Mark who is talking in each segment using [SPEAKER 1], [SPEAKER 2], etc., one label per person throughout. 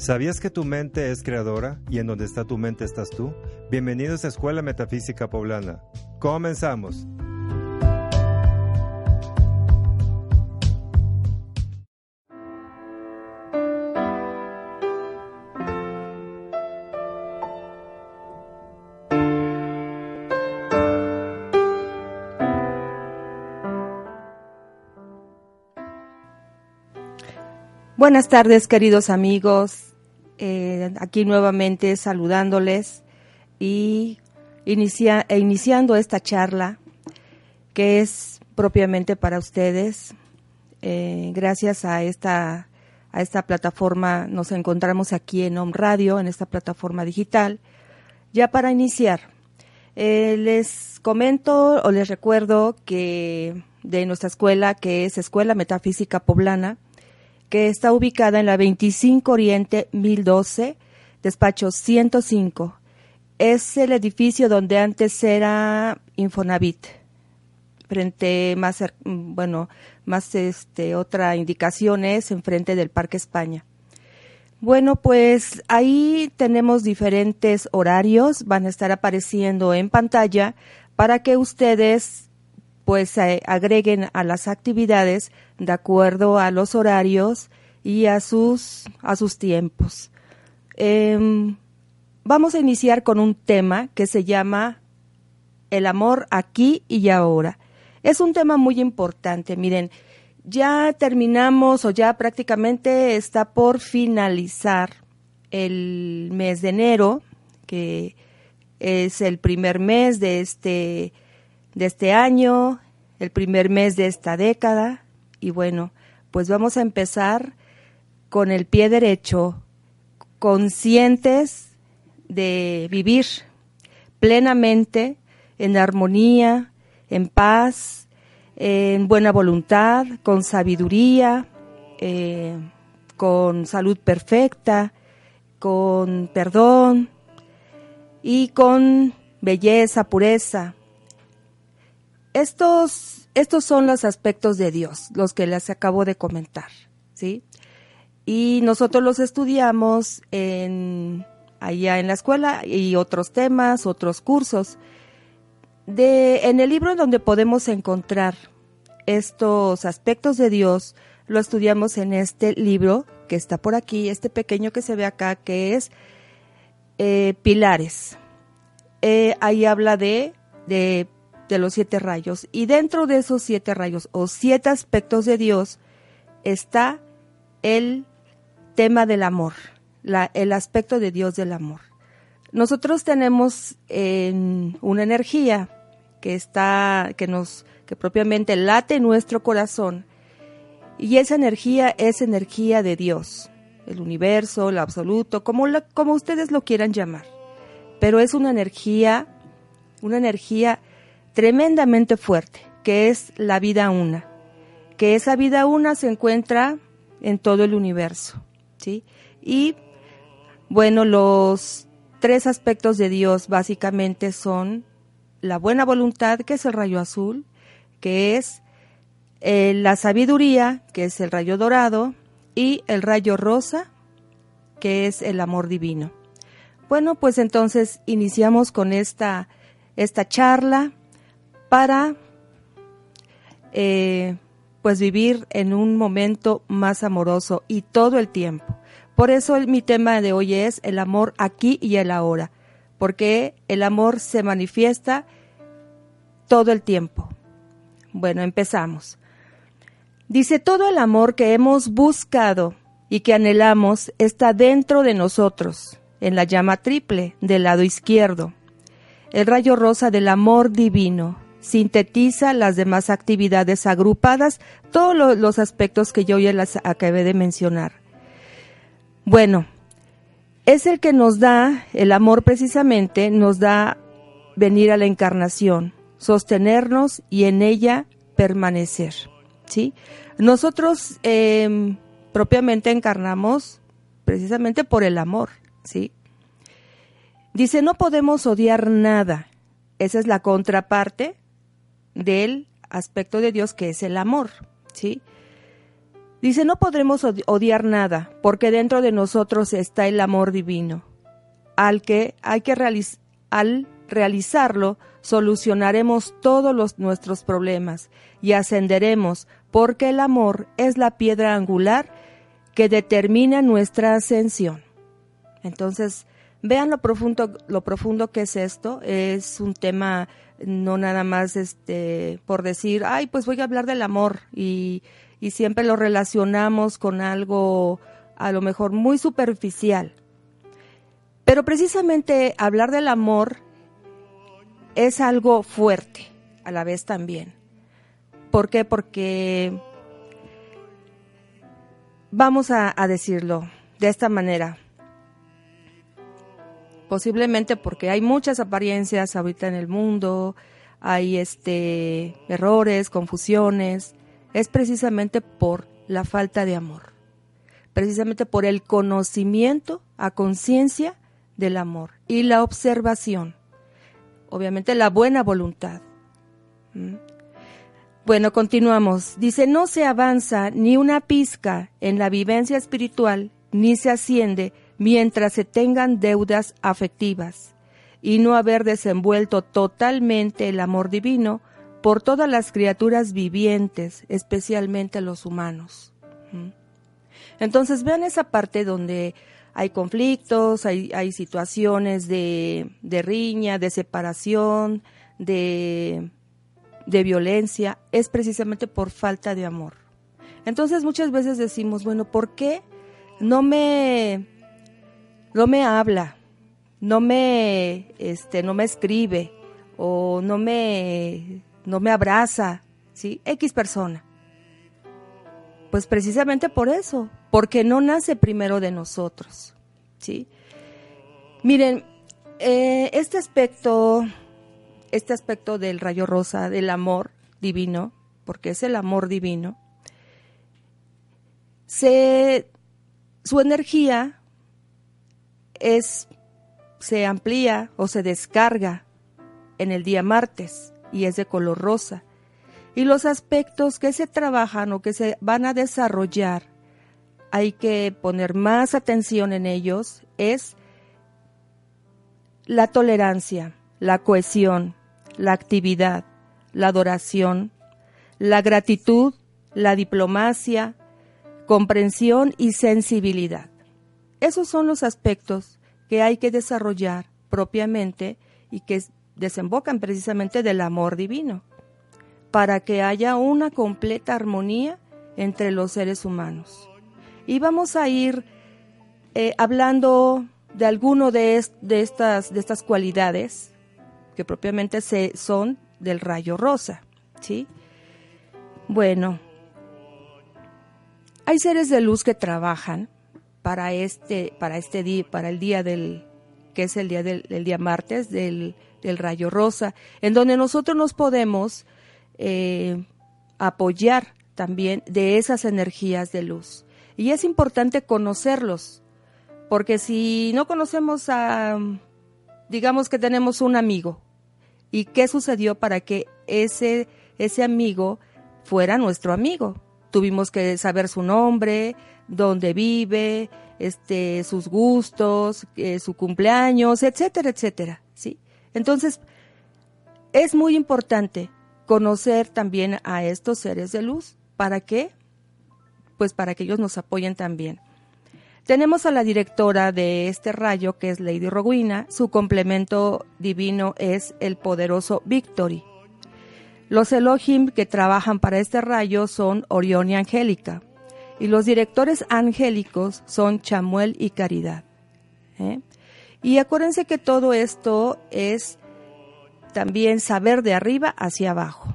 [SPEAKER 1] ¿Sabías que tu mente es creadora y en donde está tu mente estás tú? Bienvenidos a Escuela Metafísica Poblana. Comenzamos.
[SPEAKER 2] Buenas tardes, queridos amigos. Eh, aquí nuevamente saludándoles y e iniciando esta charla que es propiamente para ustedes. Eh, gracias a esta, a esta plataforma nos encontramos aquí en Home Radio, en esta plataforma digital. Ya para iniciar, eh, les comento o les recuerdo que de nuestra escuela, que es Escuela Metafísica Poblana, que está ubicada en la 25 Oriente 1012, despacho 105. Es el edificio donde antes era Infonavit. Frente más, bueno, más este, otra indicación es enfrente del Parque España. Bueno, pues ahí tenemos diferentes horarios, van a estar apareciendo en pantalla para que ustedes pues agreguen a las actividades de acuerdo a los horarios y a sus, a sus tiempos. Em, vamos a iniciar con un tema que se llama El amor aquí y ahora. Es un tema muy importante. Miren, ya terminamos o ya prácticamente está por finalizar el mes de enero, que es el primer mes de este de este año, el primer mes de esta década. Y bueno, pues vamos a empezar con el pie derecho, conscientes de vivir plenamente en armonía, en paz, en buena voluntad, con sabiduría, eh, con salud perfecta, con perdón y con belleza, pureza, estos, estos son los aspectos de Dios, los que les acabo de comentar, ¿sí? Y nosotros los estudiamos en, allá en la escuela y otros temas, otros cursos. De, en el libro donde podemos encontrar estos aspectos de Dios, lo estudiamos en este libro que está por aquí, este pequeño que se ve acá, que es eh, Pilares. Eh, ahí habla de, de de los siete rayos. Y dentro de esos siete rayos o siete aspectos de Dios está el tema del amor, el aspecto de Dios del amor. Nosotros tenemos una energía que está, que nos, que propiamente late nuestro corazón, y esa energía es energía de Dios, el universo, el absoluto, como, como ustedes lo quieran llamar. Pero es una energía, una energía tremendamente fuerte, que es la vida una, que esa vida una se encuentra en todo el universo, ¿sí? Y bueno, los tres aspectos de Dios básicamente son la buena voluntad, que es el rayo azul, que es eh, la sabiduría, que es el rayo dorado, y el rayo rosa, que es el amor divino. Bueno, pues entonces iniciamos con esta, esta charla para eh, pues vivir en un momento más amoroso y todo el tiempo. Por eso mi tema de hoy es el amor aquí y el ahora, porque el amor se manifiesta todo el tiempo. Bueno, empezamos. Dice, todo el amor que hemos buscado y que anhelamos está dentro de nosotros, en la llama triple del lado izquierdo, el rayo rosa del amor divino, sintetiza las demás actividades agrupadas, todos los aspectos que yo ya las acabé de mencionar. Bueno, es el que nos da, el amor precisamente, nos da venir a la encarnación, sostenernos y en ella permanecer. ¿sí? Nosotros em, propiamente encarnamos precisamente por el amor. ¿sí? Dice, no podemos odiar nada. Esa es la contraparte del aspecto de Dios que es el amor, ¿sí? Dice, no podremos odiar nada, porque dentro de nosotros está el amor divino, al que hay que al realizarlo solucionaremos todos los, nuestros problemas y ascenderemos, porque el amor es la piedra angular que determina nuestra ascensión. Entonces, vean lo profundo, lo profundo que es esto. Es un tema no nada más este por decir, ay, pues voy a hablar del amor y, y siempre lo relacionamos con algo a lo mejor muy superficial. Pero precisamente hablar del amor es algo fuerte a la vez también. ¿Por qué? Porque vamos a, decirlo de esta manera. Posiblemente porque hay muchas apariencias ahorita en el mundo, hay este errores, confusiones, es precisamente por la falta de amor. Precisamente por el conocimiento a conciencia del amor y la observación obviamente la buena voluntad. Bueno, continuamos. Dice, no se avanza ni una pizca en la vivencia espiritual, ni se asciende mientras se tengan deudas afectivas, y no haber desenvuelto totalmente el amor divino por todas las criaturas vivientes, especialmente los humanos. ¿Mm? Entonces vean esa parte donde hay conflictos, hay, hay situaciones de, de, riña, de separación, de, de violencia, es precisamente por falta de amor. Entonces muchas veces decimos, bueno, ¿por qué no me, no me habla, no me, este, no me escribe o no me, no me abraza, ¿sí? X persona. Pues precisamente por eso, porque no nace primero de nosotros, ¿sí? Miren, eh, este aspecto, este aspecto del rayo rosa, del amor divino, porque es el amor divino, se, su energía es, se amplía o se descarga en el día martes y es de color rosa y los aspectos que se trabajan o que se van a desarrollar, hay que poner más atención en ellos, es la tolerancia, la cohesión, la actividad, la adoración, la gratitud, la diplomacia, comprensión y sensibilidad. Esos son los aspectos que hay que desarrollar propiamente y que desembocan precisamente del amor divino para que haya una completa armonía entre los seres humanos. Y vamos a ir eh, hablando de alguno de, estas, de estas cualidades que propiamente se, son del rayo rosa. ¿sí? Bueno, hay seres de luz que trabajan para este, para este día, para el día del, que es el día del, día martes del, del rayo rosa, en donde nosotros nos podemos eh, apoyar también de esas energías de luz. Y es importante conocerlos, porque si no conocemos a, digamos que tenemos un amigo, ¿y qué sucedió para que ese, ese amigo fuera nuestro amigo? Tuvimos que saber su nombre, dónde vive, este, sus gustos, eh, su cumpleaños, etcétera, etcétera, ¿sí? Entonces, es muy importante conocer también a estos seres de luz. ¿Para qué? Pues para que ellos nos apoyen también. Tenemos a la directora de este rayo, que es Lady Rowena. Su complemento divino es el poderoso Victory. Los Elohim que trabajan para este rayo son Orión y Angélica. Y los directores angélicos son Chamuel y Caridad. ¿eh? Y acuérdense que todo esto es también saber de arriba hacia abajo.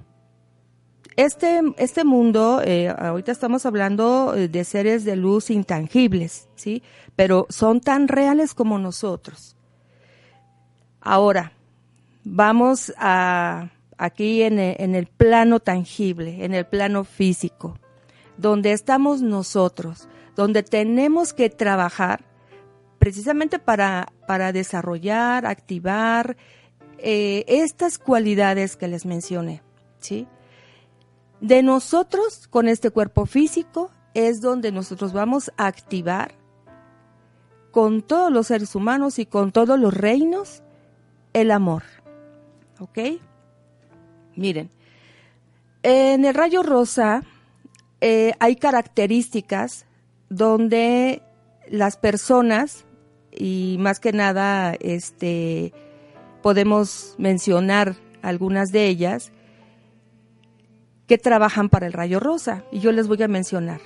[SPEAKER 2] Este, este mundo, eh, ahorita estamos hablando eh, de seres de luz intangibles, ¿sí? Pero son tan reales como nosotros. Ahora, vamos a, aquí en el, en el plano tangible, en el plano físico, donde estamos nosotros, donde tenemos que trabajar precisamente para, para desarrollar, activar, eh, estas cualidades que les mencioné, ¿sí? De nosotros, con este cuerpo físico, es donde nosotros vamos a activar con todos los seres humanos y con todos los reinos el amor. ¿Ok? Miren, en el rayo rosa eh, hay características donde las personas, y más que nada, este, podemos mencionar algunas de ellas, que trabajan para el rayo rosa, y yo les voy a mencionar.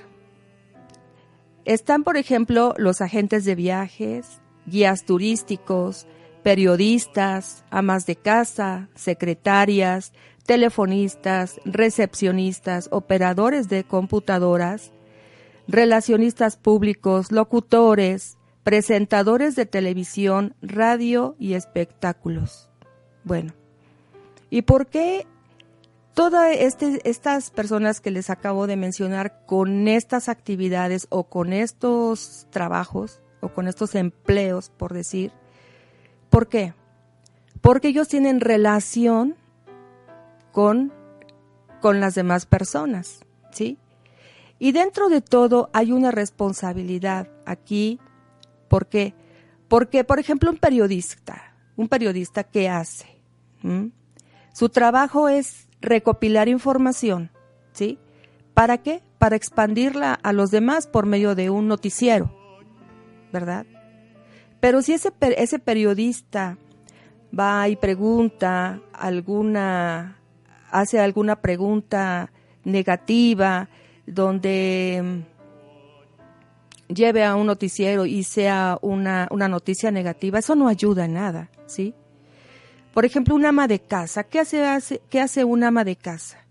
[SPEAKER 2] Están, por ejemplo, los agentes de viajes, guías turísticos, periodistas, amas de casa, secretarias, telefonistas, recepcionistas, operadores de computadoras, relacionistas públicos, locutores, presentadores de televisión, radio y espectáculos. Bueno, ¿y por qué todas este, estas personas que les acabo de mencionar con estas actividades o con estos trabajos o con estos empleos, por decir, ¿por qué? Porque ellos tienen relación con, con las demás personas, ¿sí? Y dentro de todo hay una responsabilidad aquí. ¿Por qué? Porque, por ejemplo, un periodista, un periodista, ¿qué hace? ¿Mm? Su trabajo es recopilar información, ¿sí? ¿Para qué? Para expandirla a los demás por medio de un noticiero, ¿verdad? Pero si ese, ese periodista va y pregunta alguna, hace alguna pregunta negativa, donde mm, lleve a un noticiero y sea una, una noticia negativa, eso no ayuda en nada, ¿sí? Por ejemplo, un ama de casa. ¿Qué hace, hace, ¿Qué hace un ama de casa?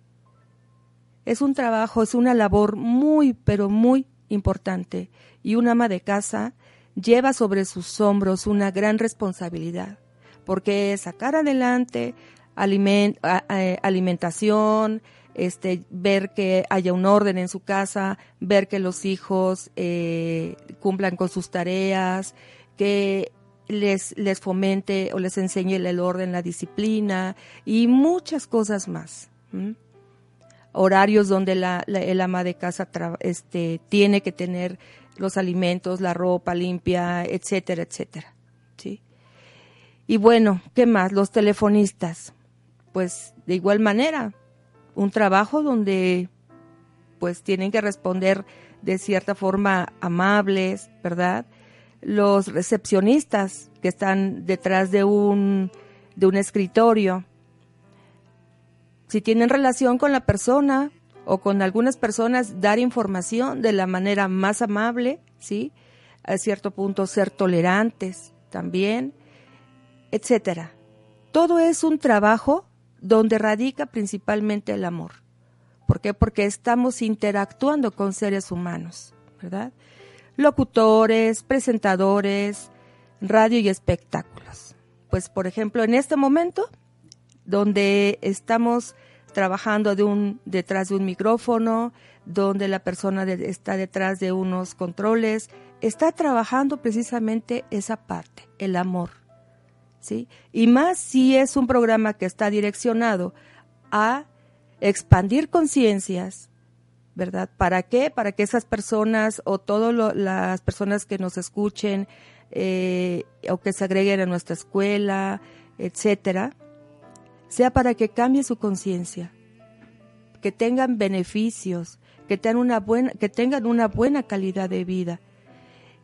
[SPEAKER 2] Es un trabajo, es una labor muy, pero muy importante. Y un ama de casa lleva sobre sus hombros una gran responsabilidad, porque es sacar adelante aliment, alimentación, este, ver que haya un orden en su casa, ver que los hijos eh, cumplan con sus tareas, que les, les fomente o les enseñe el orden, la disciplina y muchas cosas más. Horarios donde la, el ama de casa este, tiene que tener los alimentos, la ropa limpia, etcétera, etcétera. ¿sí? Y bueno, ¿qué más? Los telefonistas. Pues de igual manera, un trabajo donde pues tienen que responder de cierta forma amables, ¿verdad? los recepcionistas que están detrás de un, de un escritorio. Si tienen relación con la persona o con algunas personas, dar información de la manera más amable, ¿sí? A cierto punto ser tolerantes también, etcétera. Todo es un trabajo donde radica principalmente el amor. ¿Por qué? Porque estamos interactuando con seres humanos, ¿verdad? locutores, presentadores, radio y espectáculos. Pues por ejemplo, en este momento, donde estamos trabajando de un, detrás de un micrófono, donde la persona está detrás de unos controles, está trabajando precisamente esa parte, el amor. ¿Sí? Y más si es un programa que está direccionado a expandir conciencias, ¿verdad? ¿Para qué? Para que esas personas o todas las personas que nos escuchen eh, o que se agreguen a nuestra escuela, etcétera, sea para que cambie su conciencia, que tengan beneficios, que tengan una buena, que tengan una buena calidad de vida.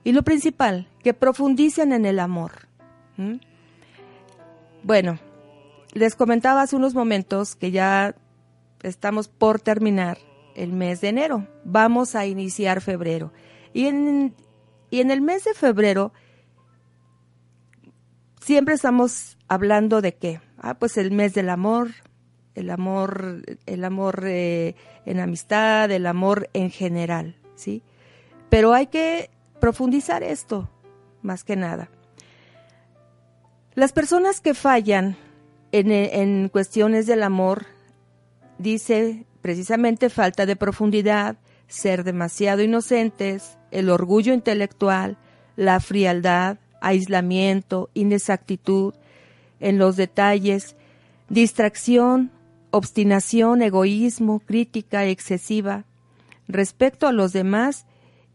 [SPEAKER 2] Y lo principal, que profundicen en el amor. Bueno, les comentaba hace unos momentos que ya estamos por terminar el mes de enero. Vamos a iniciar febrero. Y en, y en el mes de febrero siempre estamos hablando de qué? Ah, pues el mes del amor, el amor, el amor eh, en amistad, el amor en general, ¿sí? Pero hay que profundizar esto, más que nada. Las personas que fallan en, en cuestiones del amor, dice precisamente falta de profundidad, ser demasiado inocentes, el orgullo intelectual, la frialdad, aislamiento, inexactitud en los detalles, distracción, obstinación, egoísmo, crítica excesiva, respecto a los demás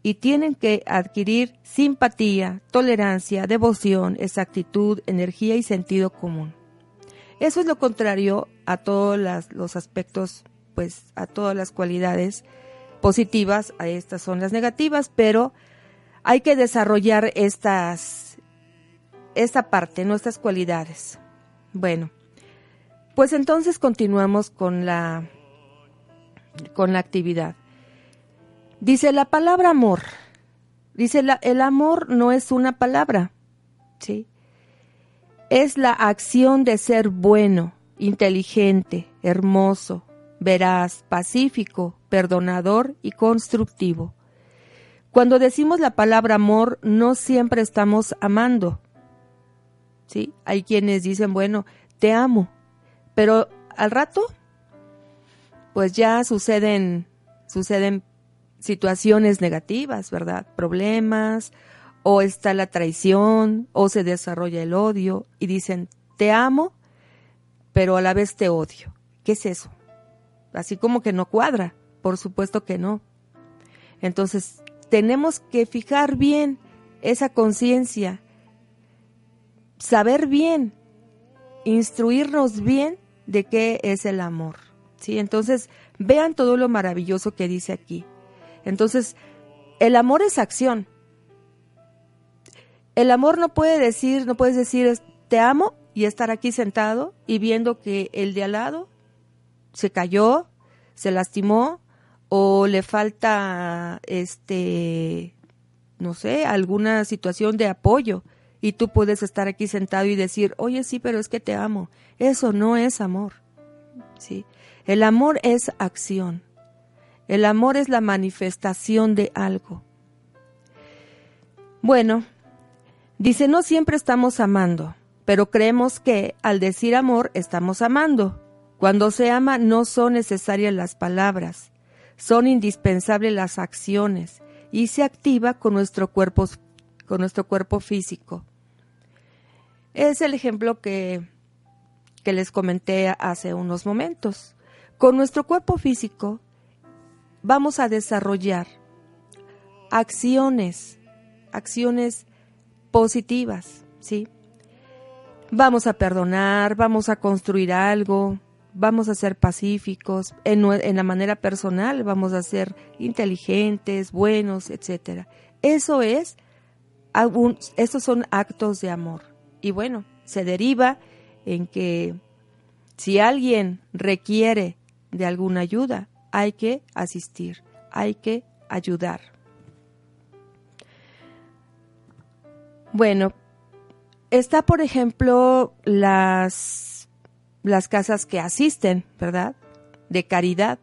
[SPEAKER 2] y tienen que adquirir simpatía, tolerancia, devoción, exactitud, energía y sentido común. Eso es lo contrario a todos los aspectos, pues a todas las cualidades positivas, a estas son las negativas, pero hay que desarrollar estas, esta parte, nuestras cualidades. Bueno, pues entonces continuamos con la, con la actividad. Dice la palabra amor. Dice la, el amor no es una palabra, ¿sí? Es la acción de ser bueno, inteligente, hermoso, veraz, pacífico, perdonador y constructivo. Cuando decimos la palabra amor, no siempre estamos amando. ¿Sí? Hay quienes dicen, bueno, te amo, pero al rato, pues ya suceden, suceden situaciones negativas, ¿verdad? Problemas, o está la traición, o se desarrolla el odio, y dicen, te amo, pero a la vez te odio. ¿Qué es eso? Así como que no cuadra, por supuesto que no. Entonces, tenemos que fijar bien esa conciencia, saber bien, instruirnos bien de qué es el amor. ¿sí? Entonces, vean todo lo maravilloso que dice aquí. Entonces, el amor es acción. El amor no puede decir, no puedes decir te amo y estar aquí sentado y viendo que el de al lado se cayó, se lastimó o le falta este no sé, alguna situación de apoyo y tú puedes estar aquí sentado y decir, "Oye, sí, pero es que te amo." Eso no es amor. ¿Sí? El amor es acción. El amor es la manifestación de algo. Bueno, dice, no siempre estamos amando, pero creemos que al decir amor estamos amando. Cuando se ama no son necesarias las palabras, son indispensables las acciones y se activa con nuestro cuerpo, con nuestro cuerpo físico. Es el ejemplo que, que les comenté hace unos momentos. Con nuestro cuerpo físico vamos a desarrollar acciones, acciones positivas, ¿sí? Vamos a perdonar, vamos a construir algo, vamos a ser pacíficos, en, la manera personal vamos a ser inteligentes, buenos, etcétera. Eso es, estos son actos de amor. Y bueno, se deriva en que si alguien requiere de alguna ayuda, hay que asistir, hay que ayudar. Bueno, está por ejemplo las, las casas que asisten, ¿verdad? De caridad.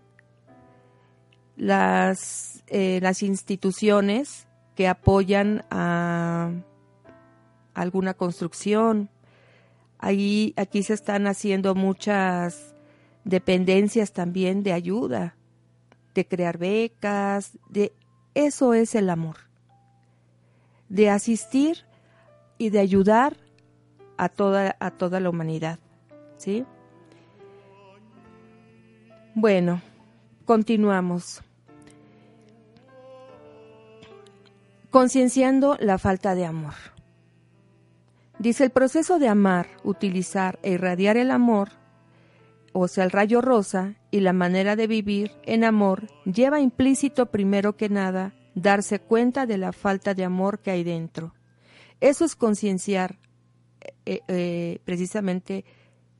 [SPEAKER 2] Las, eh, las instituciones que apoyan a alguna construcción. Ahí, aquí se están haciendo muchas dependencias también de ayuda de crear becas, de eso es el amor, de asistir y de ayudar a toda, a toda la humanidad. ¿Sí? Bueno, continuamos. Concienciando la falta de amor. Dice el proceso de amar, utilizar e irradiar el amor o sea, el rayo rosa y la manera de vivir en amor lleva implícito primero que nada darse cuenta de la falta de amor que hay dentro. Eso es concienciar eh, eh, precisamente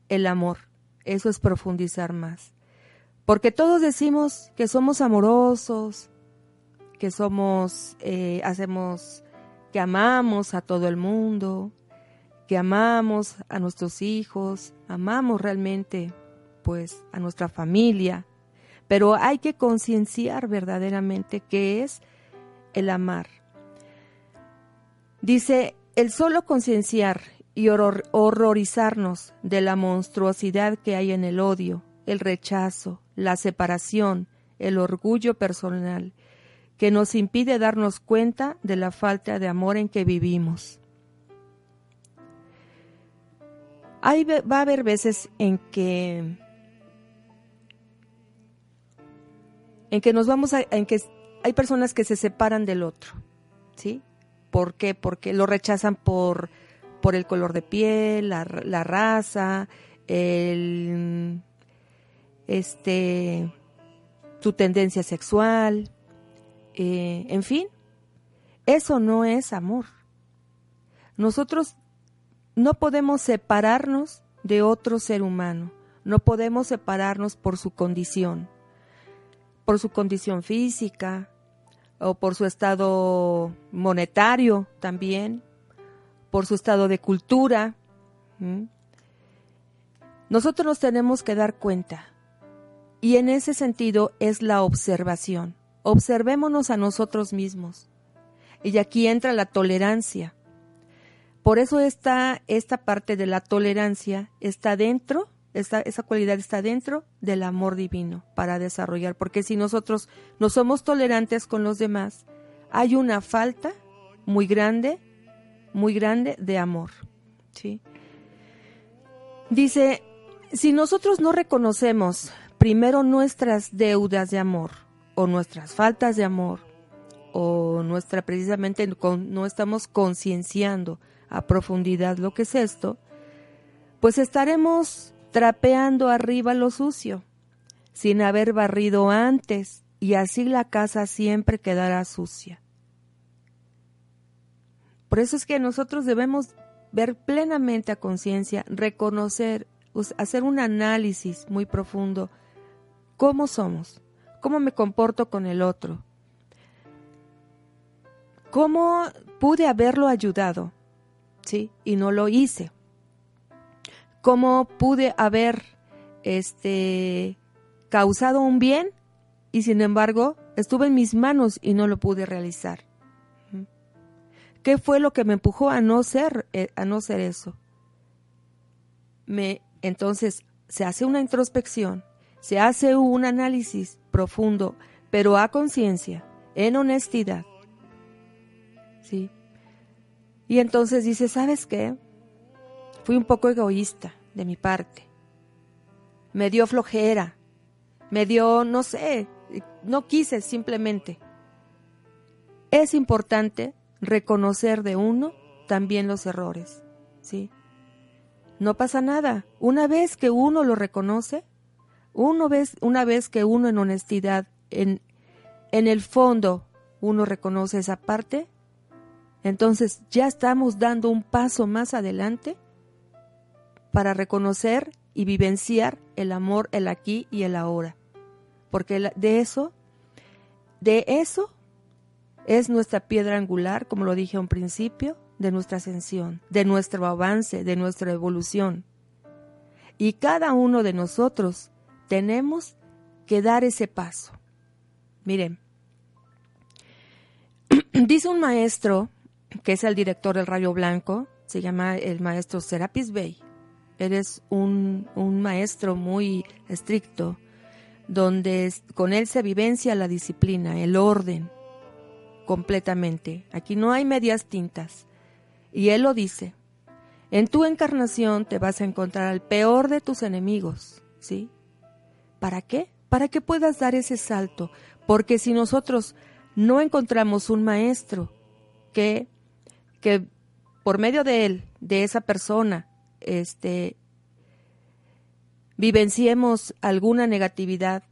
[SPEAKER 2] el amor, eso es profundizar más. Porque todos decimos que somos amorosos, que somos, eh, hacemos, que amamos a todo el mundo, que amamos a nuestros hijos, amamos realmente pues a nuestra familia, pero hay que concienciar verdaderamente qué es el amar. Dice, el solo concienciar y horrorizarnos de la monstruosidad que hay en el odio, el rechazo, la separación, el orgullo personal, que nos impide darnos cuenta de la falta de amor en que vivimos. Hay, va a haber veces en que en que nos vamos a, en que hay personas que se separan del otro, ¿sí? ¿Por qué? Porque lo rechazan por, por el color de piel, la, la raza, el, este, su tendencia sexual, eh, en fin, eso no es amor. Nosotros no podemos separarnos de otro ser humano, no podemos separarnos por su condición, por su condición física o por su estado monetario también, por su estado de cultura. Nosotros nos tenemos que dar cuenta y en ese sentido es la observación. Observémonos a nosotros mismos. Y aquí entra la tolerancia. Por eso está esta parte de la tolerancia está dentro, esta, esa cualidad está dentro del amor divino para desarrollar. Porque si nosotros no somos tolerantes con los demás, hay una falta muy grande, muy grande de amor. ¿sí? Dice, si nosotros no reconocemos primero nuestras deudas de amor o nuestras faltas de amor o nuestra precisamente no estamos concienciando a profundidad lo que es esto, pues estaremos trapeando arriba lo sucio, sin haber barrido antes, y así la casa siempre quedará sucia. Por eso es que nosotros debemos ver plenamente a conciencia, reconocer, hacer un análisis muy profundo cómo somos, cómo me comporto con el otro, cómo pude haberlo ayudado, ¿sí? Y no lo hice. Cómo pude haber este causado un bien y sin embargo estuve en mis manos y no lo pude realizar. ¿Qué fue lo que me empujó a no ser eh, a no ser eso? Me entonces se hace una introspección se hace un análisis profundo, pero a conciencia, en honestidad. ¿Sí? Y entonces dice, ¿sabes qué? Fui un poco egoísta de mi parte. Me dio flojera. Me dio, no sé, no quise simplemente. Es importante reconocer de uno también los errores, ¿sí? No pasa nada. Una vez que uno lo reconoce, uno una vez que uno en honestidad, en, en el fondo, uno reconoce esa parte, entonces ya estamos dando un paso más adelante para reconocer y vivenciar el amor, el aquí y el ahora. Porque de eso, de eso es nuestra piedra angular, como lo dije a un principio, de nuestra ascensión, de nuestro avance, de nuestra evolución. Y cada uno de nosotros tenemos que dar ese paso. Miren, dice un maestro, que es el director del Rayo Blanco, se llama el maestro Serapis Bey. Eres un, un maestro muy estricto, donde con él se vivencia la disciplina, el orden, completamente. Aquí no hay medias tintas. Y él lo dice, en tu encarnación te vas a encontrar al peor de tus enemigos, ¿sí? ¿Para qué? Para que puedas dar ese salto. Porque si nosotros no encontramos un maestro que, que por medio de él, de esa persona, este, vivenciemos alguna negatividad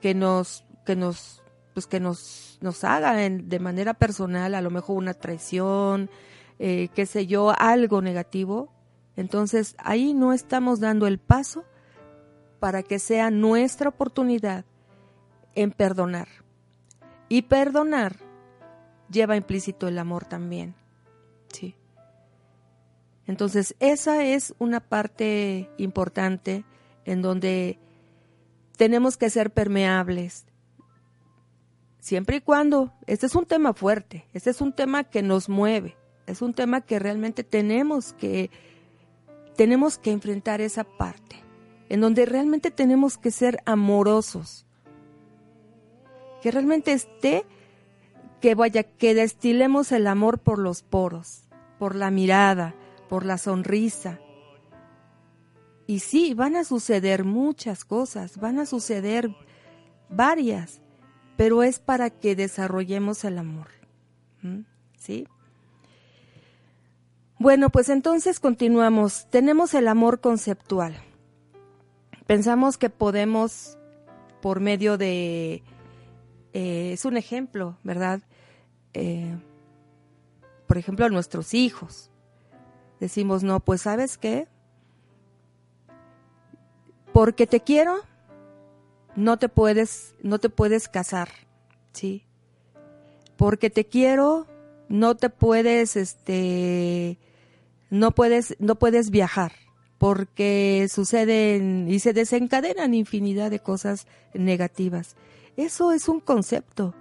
[SPEAKER 2] que nos, que nos, pues que nos, nos haga de manera personal, a lo mejor una traición, eh, qué sé yo, algo negativo, entonces ahí no estamos dando el paso para que sea nuestra oportunidad en perdonar. Y perdonar lleva implícito el amor también. Entonces, esa es una parte importante en donde tenemos que ser permeables. Siempre y cuando, este es un tema fuerte, este es un tema que nos mueve, es un tema que realmente tenemos que tenemos que enfrentar esa parte en donde realmente tenemos que ser amorosos, que realmente esté, que vaya, que destilemos el amor por los poros, por la mirada, por la sonrisa. Y sí, van a suceder muchas cosas, van a suceder varias, pero es para que desarrollemos el amor. ¿Sí? Bueno, pues entonces continuamos. Tenemos el amor conceptual. Pensamos que podemos, por medio de... Eh, es un ejemplo, ¿verdad? Eh, por ejemplo, a nuestros hijos. Decimos, no, pues sabes qué? Porque te quiero, no te puedes, no te puedes casar, ¿sí? Porque te quiero, no te puedes, este, no puedes, no puedes viajar, porque suceden y se desencadenan infinidad de cosas negativas. Eso es un concepto.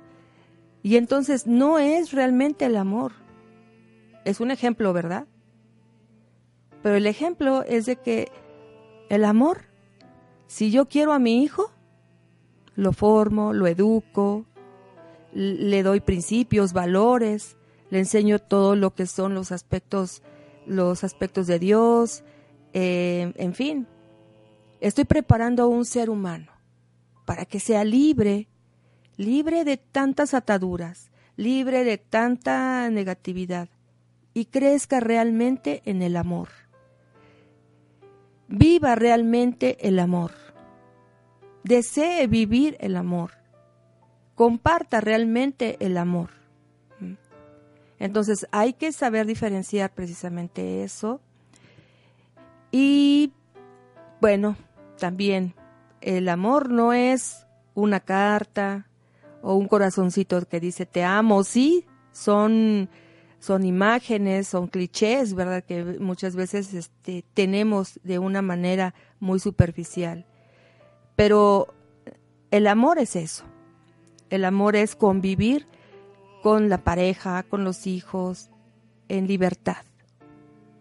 [SPEAKER 2] Y entonces no es realmente el amor. Es un ejemplo, ¿verdad? Pero el ejemplo es de que el amor, si yo quiero a mi hijo, lo formo, lo educo, le doy principios, valores, le enseño todo lo que son los aspectos, los aspectos de Dios, eh, en fin, estoy preparando a un ser humano para que sea libre, libre de tantas ataduras, libre de tanta negatividad y crezca realmente en el amor. Viva realmente el amor desee vivir el amor, comparta realmente el amor. Entonces hay que saber diferenciar precisamente eso. Y bueno, también el amor no es una carta o un corazoncito que dice te amo, sí, son son imágenes, son clichés, ¿verdad? Que muchas veces este, tenemos de una manera muy superficial. Pero el amor es eso. El amor es convivir con la pareja, con los hijos, en libertad.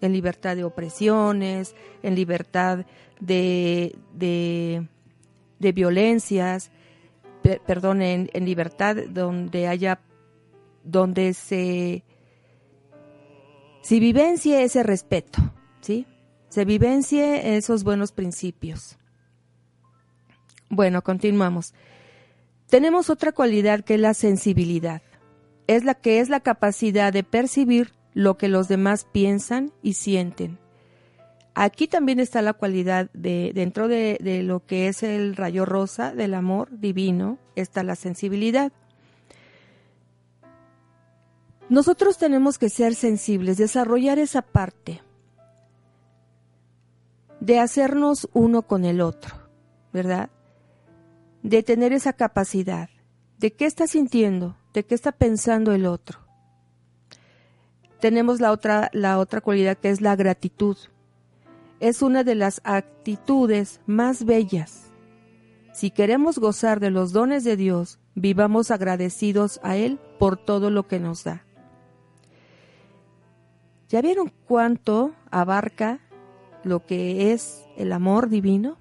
[SPEAKER 2] En libertad de opresiones, en libertad de, de, violencias, perdón, en, en libertad donde haya, donde se, si vivencie ese respeto, ¿sí? Se vivencie esos buenos principios. Bueno, continuamos. Tenemos otra cualidad que es la sensibilidad. Es la que es la capacidad de percibir lo que los demás piensan y sienten. Aquí también está la cualidad de, dentro de, de lo que es el rayo rosa del amor divino, está la sensibilidad. Nosotros tenemos que ser sensibles, desarrollar esa parte de hacernos uno con el otro, ¿verdad? de tener esa capacidad de qué está sintiendo, de qué está pensando el otro. Tenemos la otra, la otra cualidad que es la gratitud. Es una de las actitudes más bellas. Si queremos gozar de los dones de Dios, vivamos agradecidos a Él por todo lo que nos da. ¿Ya vieron cuánto abarca lo que es el amor divino?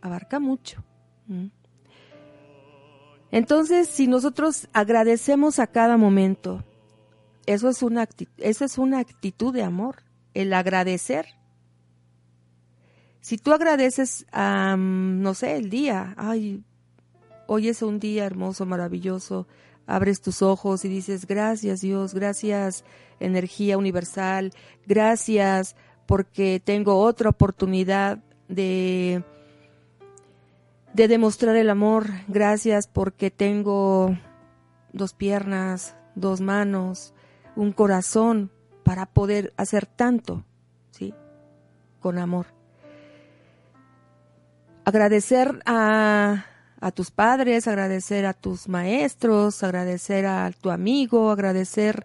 [SPEAKER 2] Abarca mucho. Entonces, si nosotros agradecemos a cada momento, eso es una, eso es una actitud de amor, el agradecer. Si tú agradeces, a, no sé, el día, ay, hoy es un día hermoso, maravilloso, abres tus ojos y dices, gracias Dios, gracias energía universal, gracias porque tengo otra oportunidad de de demostrar el amor. Gracias porque tengo dos piernas, dos manos, un corazón para poder hacer tanto, ¿sí? Con amor. Agradecer a, a tus padres, agradecer a tus maestros, agradecer a tu amigo, agradecer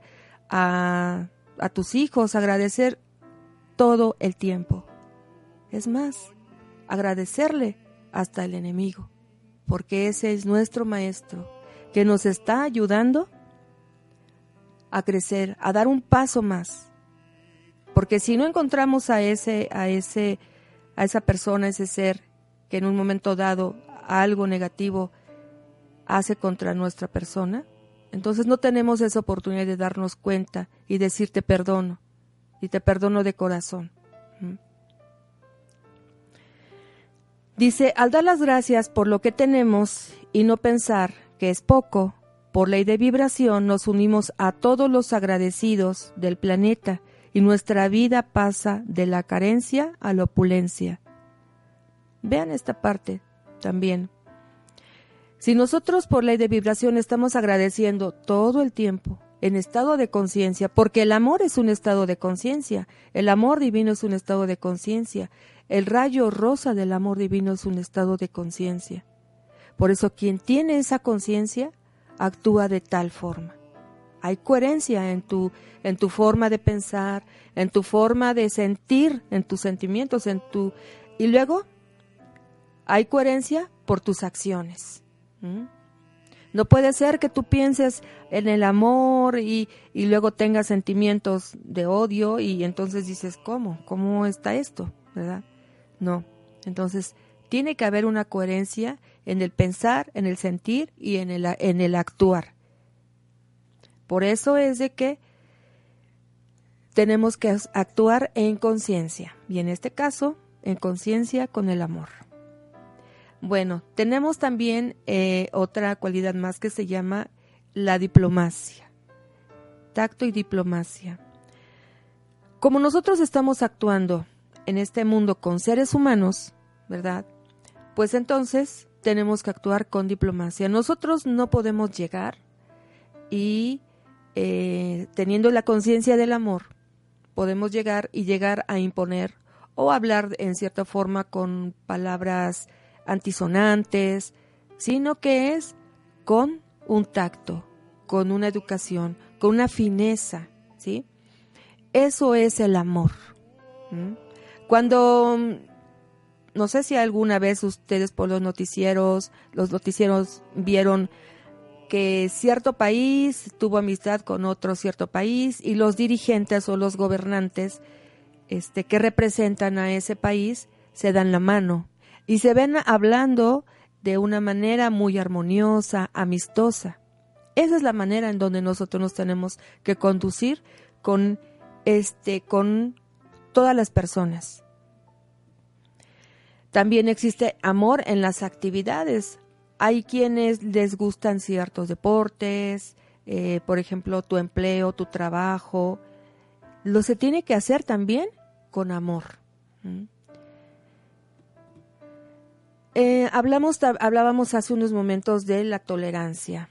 [SPEAKER 2] a, a tus hijos, agradecer todo el tiempo. Es más, agradecerle hasta el enemigo, porque ese es nuestro maestro que nos está ayudando a crecer, a dar un paso más. Porque si no encontramos a ese a ese a esa persona, ese ser que en un momento dado algo negativo hace contra nuestra persona, entonces no tenemos esa oportunidad de darnos cuenta y decirte perdono y te perdono de corazón. Dice, al dar las gracias por lo que tenemos y no pensar que es poco, por ley de vibración nos unimos a todos los agradecidos del planeta y nuestra vida pasa de la carencia a la opulencia. Vean esta parte también. Si nosotros por ley de vibración estamos agradeciendo todo el tiempo, en estado de conciencia, porque el amor es un estado de conciencia, el amor divino es un estado de conciencia, el rayo rosa del amor divino es un estado de conciencia. Por eso quien tiene esa conciencia actúa de tal forma. Hay coherencia en tu, en tu forma de pensar, en tu forma de sentir, en tus sentimientos, en tu... Y luego hay coherencia por tus acciones. No puede ser que tú pienses en el amor y, y, luego tengas sentimientos de odio y entonces dices, ¿cómo? ¿Cómo está esto? ¿Verdad? No. Entonces, tiene que haber una coherencia en el pensar, en el sentir y en el, en el actuar. Por eso es de que tenemos que actuar en conciencia y en este caso en conciencia con el amor. Bueno, tenemos también eh, otra cualidad más que se llama la diplomacia. Tacto y diplomacia. Como nosotros estamos actuando en este mundo con seres humanos, ¿verdad? Pues entonces tenemos que actuar con diplomacia. Nosotros no podemos llegar y eh, teniendo la conciencia del amor, podemos llegar y llegar a imponer o hablar en cierta forma con palabras antisonantes, sino que es con un tacto, con una educación, con una fineza, ¿sí? Eso es el amor. Cuando, no sé si alguna vez ustedes por los noticieros, los noticieros vieron que cierto país tuvo amistad con otro cierto país y los dirigentes o los gobernantes este, que representan a ese país se dan la mano y se ven hablando de una manera muy armoniosa, amistosa. Esa es la manera en donde nosotros nos tenemos que conducir con este con todas las personas. También existe amor en las actividades. Hay quienes les gustan ciertos deportes, eh, por ejemplo, tu empleo, tu trabajo. Lo se tiene que hacer también con amor. Eh, hablamos, hablábamos hace unos momentos de la tolerancia.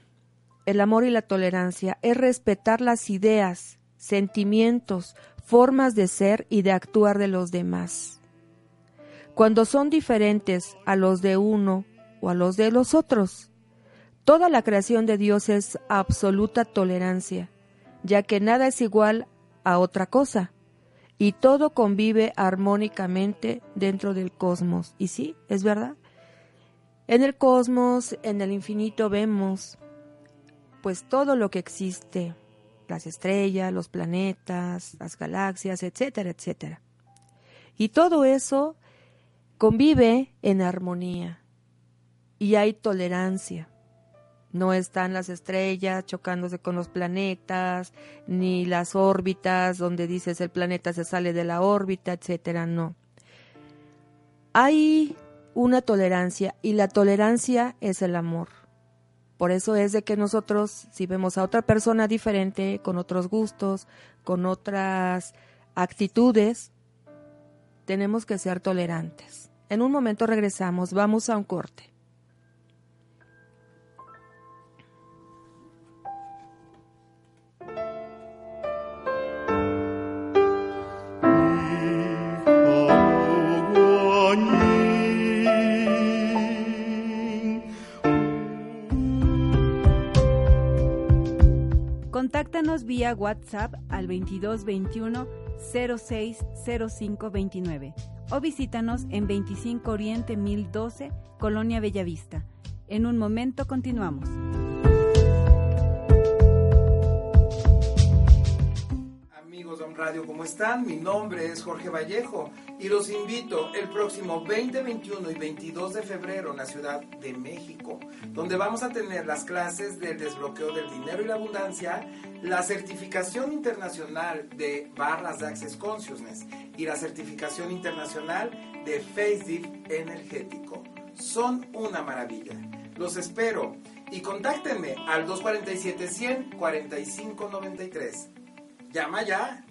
[SPEAKER 2] El amor y la tolerancia es respetar las ideas, sentimientos, formas de ser y de actuar de los demás. Cuando son diferentes a los de uno o a los de los otros, toda la creación de Dios es absoluta tolerancia, ya que nada es igual a otra cosa y todo convive armónicamente dentro del cosmos. Y sí, es verdad. En el cosmos, en el infinito vemos pues todo lo que existe, las estrellas, los planetas, las galaxias, etcétera, etcétera. Y todo eso convive en armonía y hay tolerancia. No están las estrellas chocándose con los planetas, ni las órbitas donde dices el planeta se sale de la órbita, etcétera, no. Hay una tolerancia y la tolerancia es el amor. Por eso es de que nosotros, si vemos a otra persona diferente, con otros gustos, con otras actitudes, tenemos que ser tolerantes. En un momento regresamos, vamos a un corte.
[SPEAKER 3] Contáctanos vía WhatsApp al 2221 060529 o visítanos en 25 Oriente 1012, Colonia Bellavista. En un momento continuamos.
[SPEAKER 4] Radio, ¿cómo están? Mi nombre es Jorge Vallejo y los invito el próximo 20, 21 y 22 de febrero en la Ciudad de México, donde vamos a tener las clases del desbloqueo del dinero y la abundancia, la certificación internacional de barras de Access Consciousness y la certificación internacional de Face Energético. Son una maravilla. Los espero y contáctenme al 247-100-4593. Llama ya.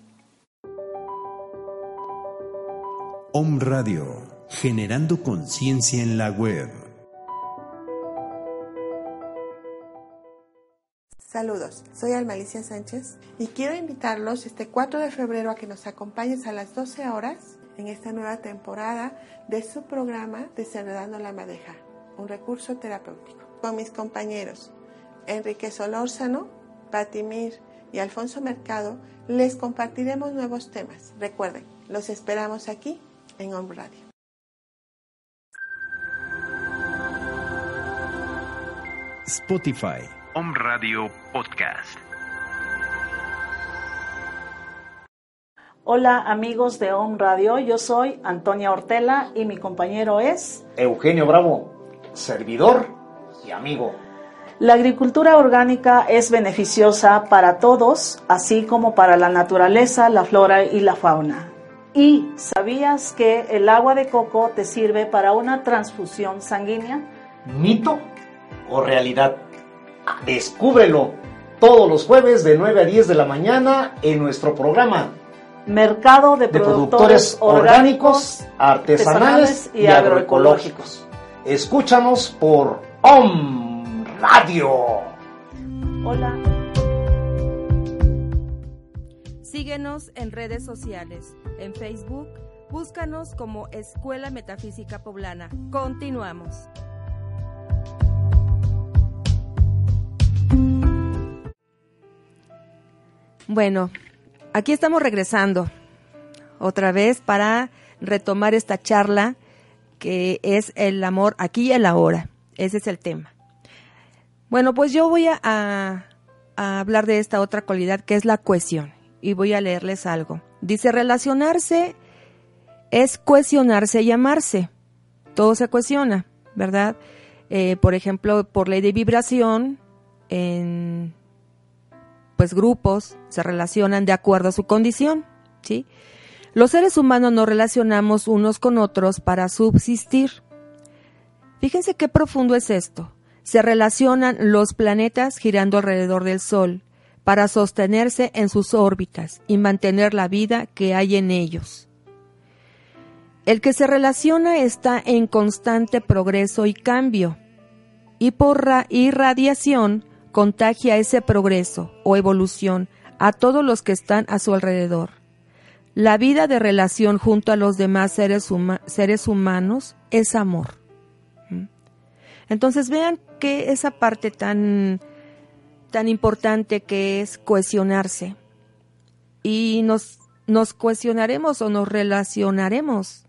[SPEAKER 5] Om Radio, generando conciencia en la web.
[SPEAKER 6] Saludos, soy Almalicia Sánchez y quiero invitarlos este 4 de febrero a que nos acompañes a las 12 horas en esta nueva temporada de su programa Desenredando la Madeja, un recurso terapéutico. Con mis compañeros Enrique Solórzano, Patimir y Alfonso Mercado les compartiremos nuevos temas. Recuerden, los esperamos aquí en Home Radio.
[SPEAKER 5] Spotify.
[SPEAKER 7] Home Radio Podcast.
[SPEAKER 8] Hola amigos de Home Radio, yo soy Antonia Ortela y mi compañero es
[SPEAKER 9] Eugenio Bravo, servidor y amigo.
[SPEAKER 8] La agricultura orgánica es beneficiosa para todos, así como para la naturaleza, la flora y la fauna. ¿Y sabías que el agua de coco te sirve para una transfusión sanguínea?
[SPEAKER 9] ¿Mito o realidad? Descúbrelo todos los jueves de 9 a 10 de la mañana en nuestro programa
[SPEAKER 8] Mercado de,
[SPEAKER 9] de
[SPEAKER 8] productores,
[SPEAKER 9] productores orgánicos, artesanales y agroecológicos. Escúchanos por OM Radio.
[SPEAKER 8] Hola.
[SPEAKER 2] Síguenos en redes sociales. En Facebook, búscanos como Escuela Metafísica Poblana. Continuamos. Bueno, aquí estamos regresando otra vez para retomar esta charla que es el amor aquí y el ahora. Ese es el tema. Bueno, pues yo voy a, a, hablar de esta otra cualidad que es la cohesión y voy a leerles algo. Dice, relacionarse es cohesionarse y amarse. Todo se cohesiona, ¿verdad? Eh, por ejemplo, por ley de vibración, en pues grupos se relacionan de acuerdo a su condición, ¿sí? Los seres humanos nos relacionamos unos con otros para subsistir. Fíjense qué profundo es esto. Se relacionan los planetas girando alrededor del Sol para sostenerse en sus órbitas y mantener la vida que hay en ellos. El que se relaciona está en constante progreso y cambio, y por irradiación contagia ese progreso o evolución a todos los que están a su alrededor. La vida de relación junto a los demás seres, huma seres humanos es amor. ¿Mm? Entonces vean que esa parte tan, tan importante que es cohesionarse y nos, nos cohesionaremos o nos relacionaremos.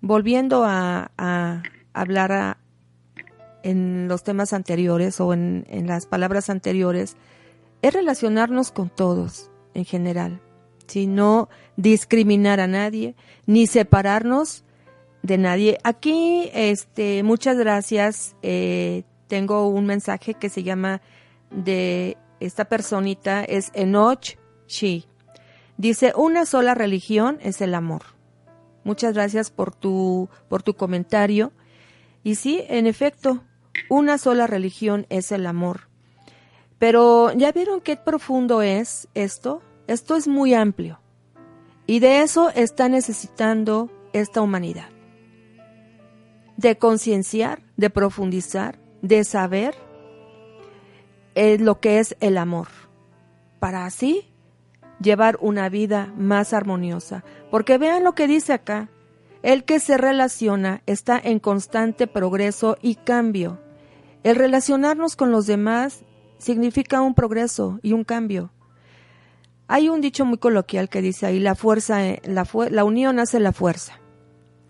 [SPEAKER 2] Volviendo a, hablar en los temas anteriores o en, en, las palabras anteriores, es relacionarnos con todos en general, si discriminar a nadie, ni separarnos de nadie. Aquí, este, muchas gracias. Eh, tengo un mensaje que se llama de esta personita, es Enoch Shi. Dice, una sola religión es el amor. Muchas gracias por tu, por tu comentario. Y sí, en efecto, una sola religión es el amor. Pero ¿ya vieron qué profundo es esto? Esto es muy amplio. Y de eso está necesitando esta humanidad. De concienciar, de profundizar, de saber lo que es el amor. Para así llevar una vida más armoniosa. Porque vean lo que dice acá. El que se relaciona está en constante progreso y cambio. El relacionarnos con los demás significa un progreso y un cambio. Hay un dicho muy coloquial que dice ahí, la fuerza, la, la unión hace la fuerza.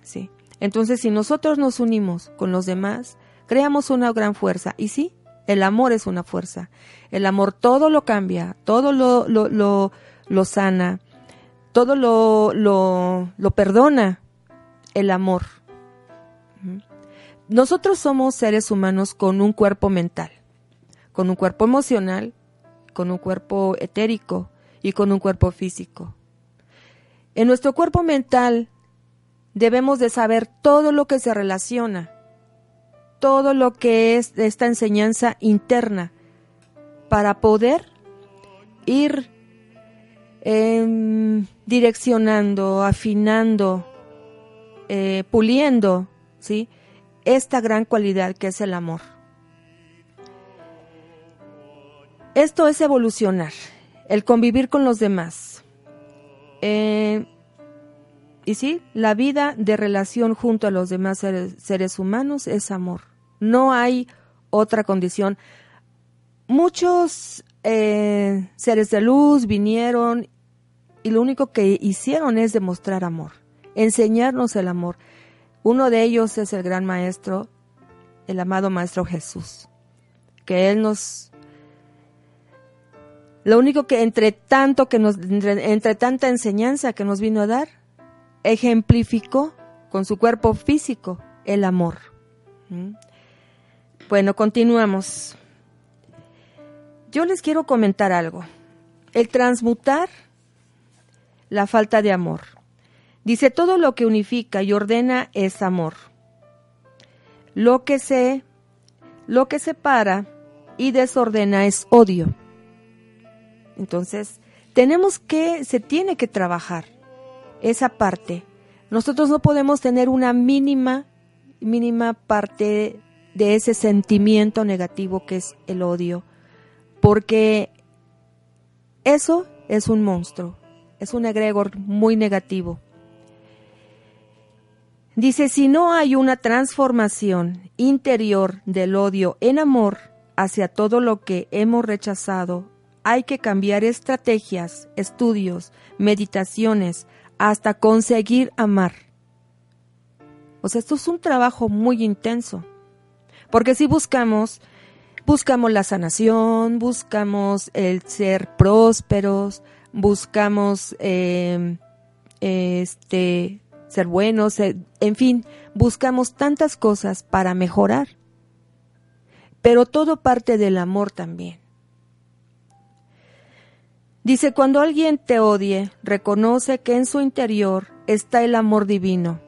[SPEAKER 2] ¿Sí? Entonces, si nosotros nos unimos con los demás, creamos una gran fuerza. Y sí, el amor es una fuerza. El amor todo lo cambia, todo lo, lo, lo, sana, todo lo, lo, lo perdona. El amor. Nosotros somos seres humanos con un cuerpo mental, con un cuerpo emocional, con un cuerpo etérico y con un cuerpo físico. En nuestro cuerpo mental debemos de saber todo lo que se relaciona todo lo que es esta enseñanza interna para poder ir em, direccionando, afinando, eh, puliendo, ¿sí? Esta gran cualidad que es el amor. Esto es evolucionar, el convivir con los demás. Eh, y sí, la vida de relación junto a los demás seres, humanos es amor. No hay otra condición. Muchos eh, seres de luz vinieron y lo único que hicieron es demostrar amor, enseñarnos el amor. Uno de ellos es el gran maestro, el amado maestro Jesús, que él nos lo único que entre tanto que nos, entre, tanta enseñanza que nos vino a dar, ejemplificó con su cuerpo físico el amor. Bueno, continuamos. Yo les quiero comentar algo. El transmutar la falta de amor. Dice, todo lo que unifica y ordena es amor. Lo que se, lo que separa y desordena es odio. Entonces, tenemos que, se tiene que trabajar esa parte. Nosotros no podemos tener una mínima, mínima parte de ese sentimiento negativo que es el odio, porque eso es un monstruo, es un egregor muy negativo. Dice, si no hay una transformación interior del odio en amor hacia todo lo que hemos rechazado hay que cambiar estrategias, estudios, meditaciones, hasta conseguir amar. O sea, esto es un trabajo muy intenso. Porque si buscamos, buscamos la sanación, buscamos el ser prósperos, buscamos eh, este ser buenos, eh, en fin, buscamos tantas cosas para mejorar. Pero todo parte del amor también. Dice, cuando alguien te odie, reconoce que en su interior está el amor divino.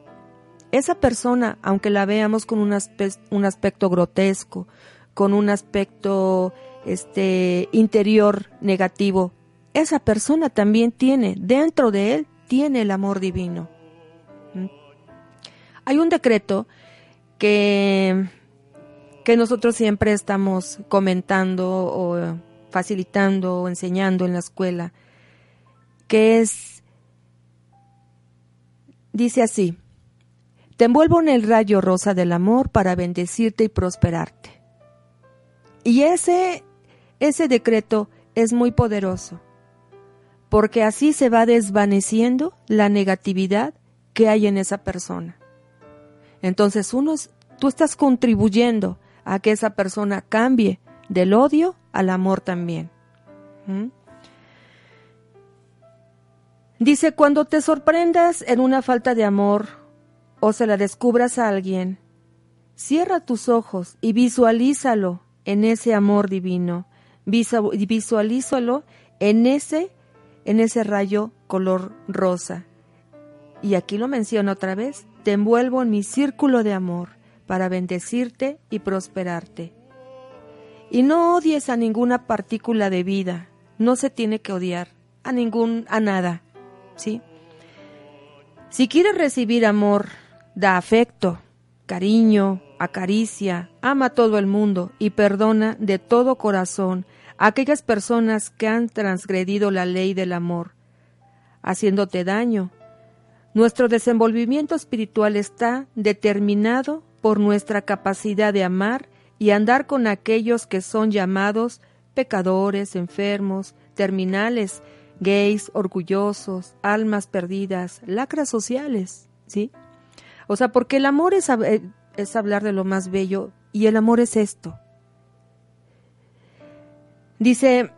[SPEAKER 2] Esa persona, aunque la veamos con un, aspecto grotesco, con un aspecto este, interior negativo, esa persona también tiene, dentro de él, tiene el amor divino. ¿Mm? Hay un decreto que, que nosotros siempre estamos comentando o facilitando o enseñando en la escuela, que es, dice así, te envuelvo en el rayo rosa del amor para bendecirte y prosperarte. Y ese, ese decreto es muy poderoso, porque así se va desvaneciendo la negatividad que hay en esa persona. Entonces, uno, tú estás contribuyendo a que esa persona cambie del odio al amor también. ¿Mm? Dice, cuando te sorprendas en una falta de amor o se la descubras a alguien, cierra tus ojos y visualízalo en ese amor divino. Visualízalo en ese, en ese rayo color rosa. Y aquí lo menciono otra vez, te envuelvo en mi círculo de amor para bendecirte y prosperarte. Y no odies a ninguna partícula de vida. No se tiene que odiar a ningún a nada, ¿sí? Si quieres recibir amor, da afecto, cariño, acaricia, ama a todo el mundo y perdona de todo corazón a aquellas personas que han transgredido la ley del amor, haciéndote daño. Nuestro desenvolvimiento espiritual está determinado por nuestra capacidad de amar y andar con aquellos que son llamados pecadores, enfermos, terminales, gays, orgullosos, almas perdidas, lacras sociales, ¿sí? O sea, porque el amor es, eh, es hablar de lo más bello y el amor es esto. Dice,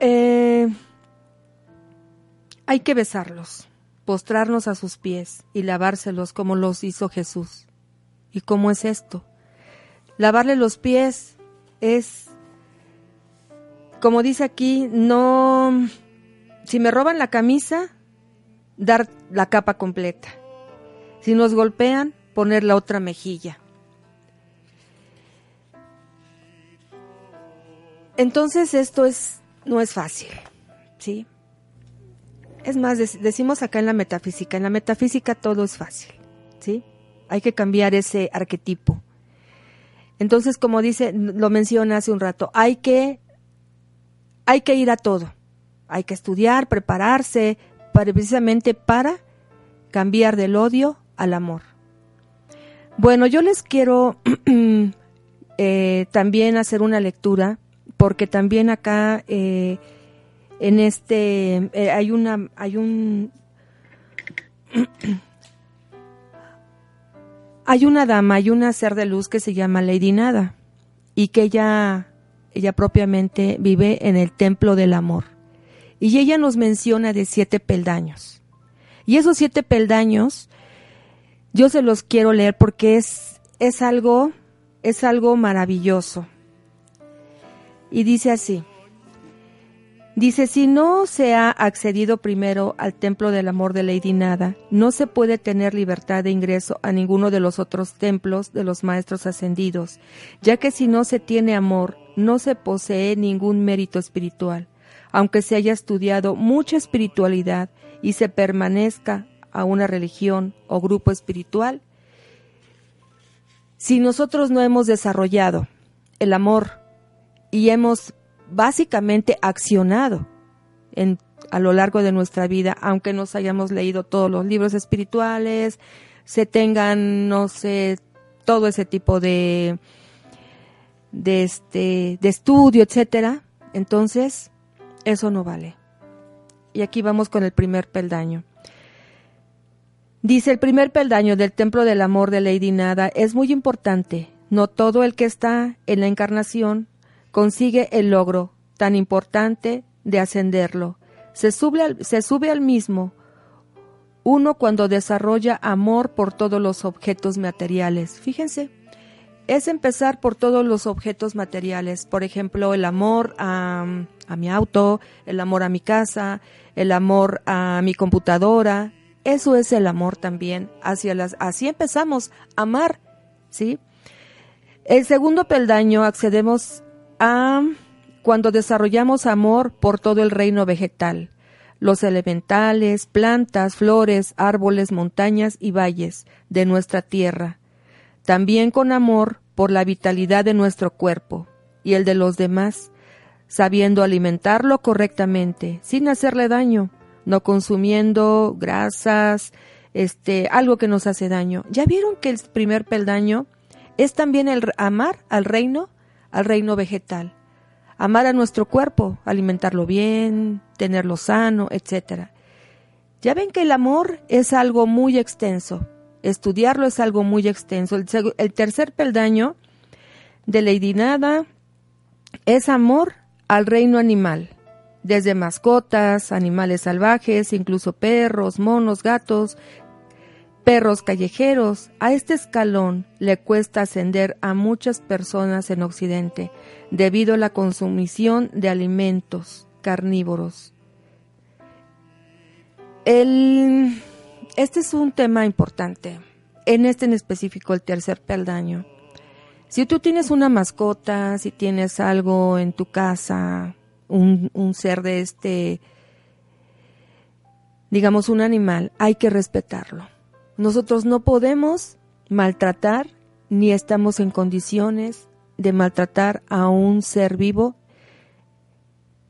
[SPEAKER 2] eh, hay que besarlos, postrarnos a sus pies y lavárselos como los hizo Jesús. ¿Y cómo es esto? Lavarle los pies es, como dice aquí, no, si me roban la camisa, dar la capa completa. Si nos golpean, poner la otra mejilla. Entonces esto es no es fácil, ¿sí? Es más, decimos acá en la metafísica, en la metafísica todo es fácil, ¿sí? Hay que cambiar ese arquetipo. Entonces, como dice, lo menciona hace un rato, hay que, hay que ir a todo. Hay que estudiar, prepararse, para, precisamente para cambiar del odio al amor. Bueno, yo les quiero eh, también hacer una lectura, porque también acá eh, en este eh, hay una hay un hay una dama, hay una ser de luz que se llama Lady Nada y que ella ella propiamente vive en el templo del amor. Y ella nos menciona de siete peldaños. Y esos siete peldaños yo se los quiero leer porque es es algo es algo maravilloso. Y dice así: Dice, si no se ha accedido primero al templo del amor de Lady Nada, no se puede tener libertad de ingreso a ninguno de los otros templos de los maestros ascendidos, ya que si no se tiene amor, no se posee ningún mérito espiritual, aunque se haya estudiado mucha espiritualidad y se permanezca a una religión o grupo espiritual. Si nosotros no hemos desarrollado el amor y hemos básicamente accionado a lo largo de nuestra vida, aunque nos hayamos leído todos los libros espirituales, se tengan, no sé, todo ese tipo de, de, este, de estudio, etcétera, entonces eso no vale. Y aquí vamos con el primer peldaño. Dice el primer peldaño del templo del amor de Lady Nada es muy importante. No todo el que está en la encarnación consigue el logro tan importante de ascenderlo. Se sube al, mismo uno cuando desarrolla amor por todos los objetos materiales. Fíjense, es empezar por todos los objetos materiales. Por ejemplo, el amor a mi auto, el amor a mi casa, el amor a mi computadora. Eso es el amor también hacia las. Así empezamos a amar, ¿sí? El segundo peldaño accedemos cuando desarrollamos amor por todo el reino vegetal, los elementales, plantas, flores, árboles, montañas y valles de nuestra tierra, también con amor por la vitalidad de nuestro cuerpo y el de los demás, sabiendo alimentarlo correctamente, sin hacerle daño, no consumiendo grasas, este, algo que nos hace daño. ¿Ya vieron que el primer peldaño es también el amar al reino al reino vegetal. Amar a nuestro cuerpo, alimentarlo bien, tenerlo sano, etc. Ya ven que el amor es algo muy extenso. Estudiarlo es algo muy extenso. El, tercer peldaño de Lady Nada es amor al reino animal, desde mascotas, animales salvajes, incluso perros, monos, gatos, perros callejeros. A este escalón le cuesta ascender a muchas personas en Occidente debido a la consumición de alimentos carnívoros. este es un tema importante. En este en específico, el tercer peldaño. Si tú tienes una mascota, si tienes algo en tu casa, un, un ser de este, digamos, un animal, hay que respetarlo nosotros no podemos maltratar ni estamos en condiciones de maltratar a un ser vivo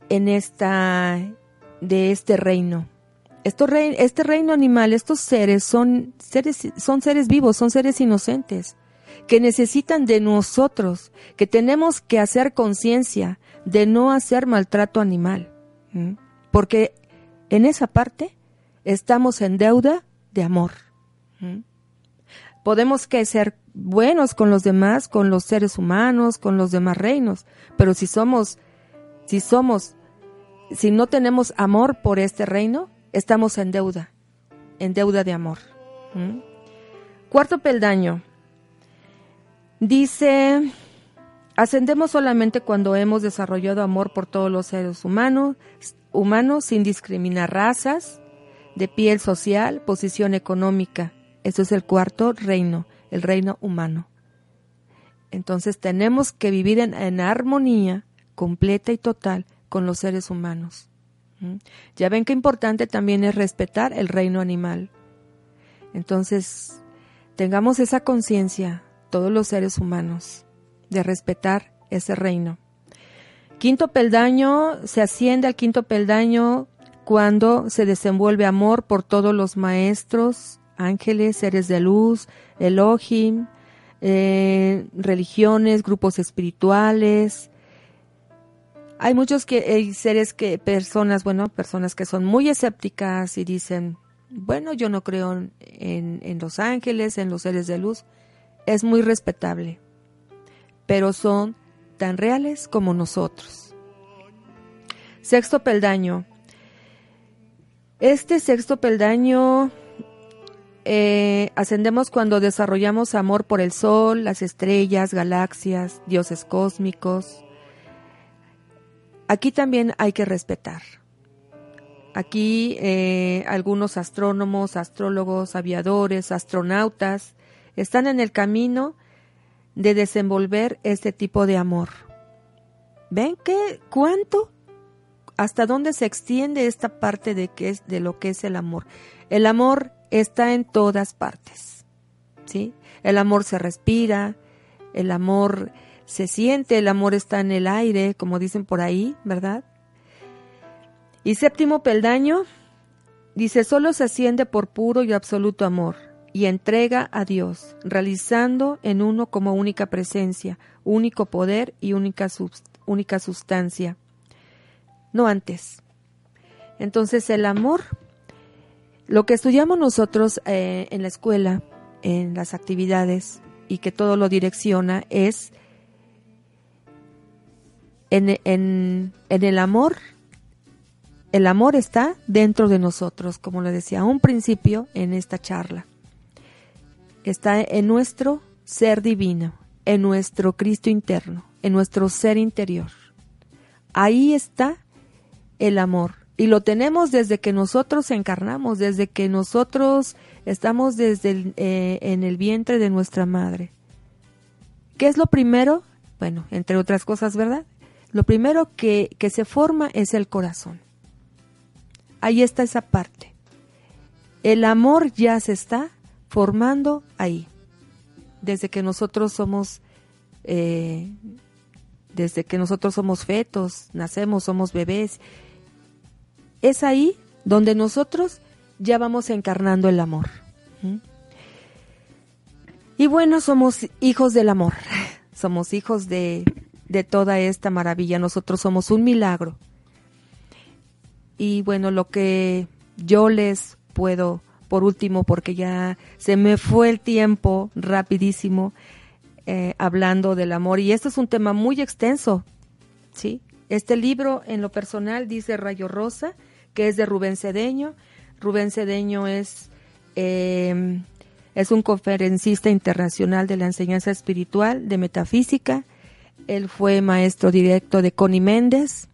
[SPEAKER 2] en esta de este reino. este reino animal, estos seres son seres son seres vivos, son seres inocentes que necesitan de nosotros, que tenemos que hacer conciencia de no hacer maltrato animal, porque en esa parte estamos en deuda de amor. Podemos que ser buenos con los demás, con los seres humanos, con los demás reinos, pero si somos, si somos, si no tenemos amor por este reino, estamos en deuda, en deuda de amor. Cuarto peldaño. Dice, ascendemos solamente cuando hemos desarrollado amor por todos los seres humanos, humanos sin discriminar razas, de piel social, posición económica, eso es el cuarto reino, el reino humano. Entonces tenemos que vivir en, armonía completa y total con los seres humanos. ¿Mm? Ya ven que importante también es respetar el reino animal. Entonces, tengamos esa conciencia, todos los seres humanos, de respetar ese reino. Quinto peldaño, se asciende al quinto peldaño cuando se desenvuelve amor por todos los maestros, ángeles, seres de luz, Elohim, eh, religiones, grupos espirituales. Hay muchos que, seres que, personas, bueno, personas que son muy escépticas y dicen, bueno, yo no creo en, en los ángeles, en los seres de luz. Es muy respetable, pero son tan reales como nosotros. Sexto peldaño. Este sexto peldaño eh, ascendemos cuando desarrollamos amor por el sol, las estrellas, galaxias, dioses cósmicos. Aquí también hay que respetar. Aquí eh, algunos astrónomos, astrólogos, aviadores, astronautas están en el camino de desenvolver este tipo de amor. ¿Ven qué cuánto hasta dónde se extiende esta parte de que es de lo que es el amor? El amor está en todas partes. ¿Sí? El amor se respira, el amor se siente, el amor está en el aire, como dicen por ahí, ¿verdad? Y séptimo peldaño dice, solo se asciende por puro y absoluto amor y entrega a Dios, realizando en uno como única presencia, único poder y única, única sustancia. No antes. Entonces el amor lo que estudiamos nosotros eh, en la escuela, en las actividades y que todo lo direcciona es en, en, el amor. El amor está dentro de nosotros, como le decía a un principio en esta charla. Está en nuestro ser divino, en nuestro Cristo interno, en nuestro ser interior. Ahí está el amor y lo tenemos desde que nosotros encarnamos, desde que nosotros estamos desde eh, en el vientre de nuestra madre. ¿Qué es lo primero? Bueno, entre otras cosas, ¿verdad? Lo primero que, que se forma es el corazón. Ahí está esa parte. El amor ya se está formando ahí. Desde que nosotros somos, eh, desde que nosotros somos fetos, nacemos, somos bebés es ahí donde nosotros ya vamos encarnando el amor. Y bueno, somos hijos del amor, somos hijos de, de toda esta maravilla, nosotros somos un milagro. Y bueno, lo que yo les puedo, por último, porque ya se me fue el tiempo rapidísimo, eh, hablando del amor, y esto es un tema muy extenso, ¿sí? Este libro, en lo personal, dice Rayo Rosa, que es de Rubén Cedeño. Rubén Cedeño es, em, es un conferencista internacional de la enseñanza espiritual, de metafísica. Él fue maestro directo de Connie Méndez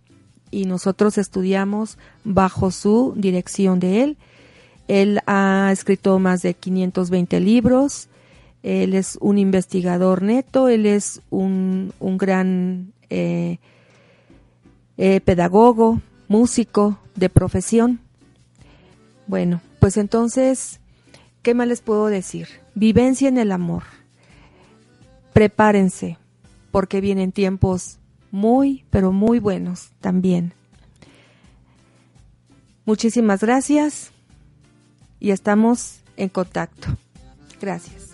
[SPEAKER 2] y nosotros estudiamos bajo su dirección de él. Él ha escrito más de 520 libros. Él es un investigador neto, él es un, un gran eh, eh, pedagogo, músico de profesión. Bueno, pues entonces, ¿qué más les puedo decir? Vivencia en el amor. Prepárense, porque vienen tiempos muy, pero muy buenos también. Muchísimas gracias y estamos en contacto. Gracias.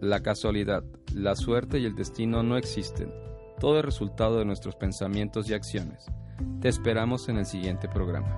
[SPEAKER 10] La casualidad, la suerte y el destino no existen. Todo es resultado de nuestros pensamientos y acciones. Te esperamos en el siguiente programa.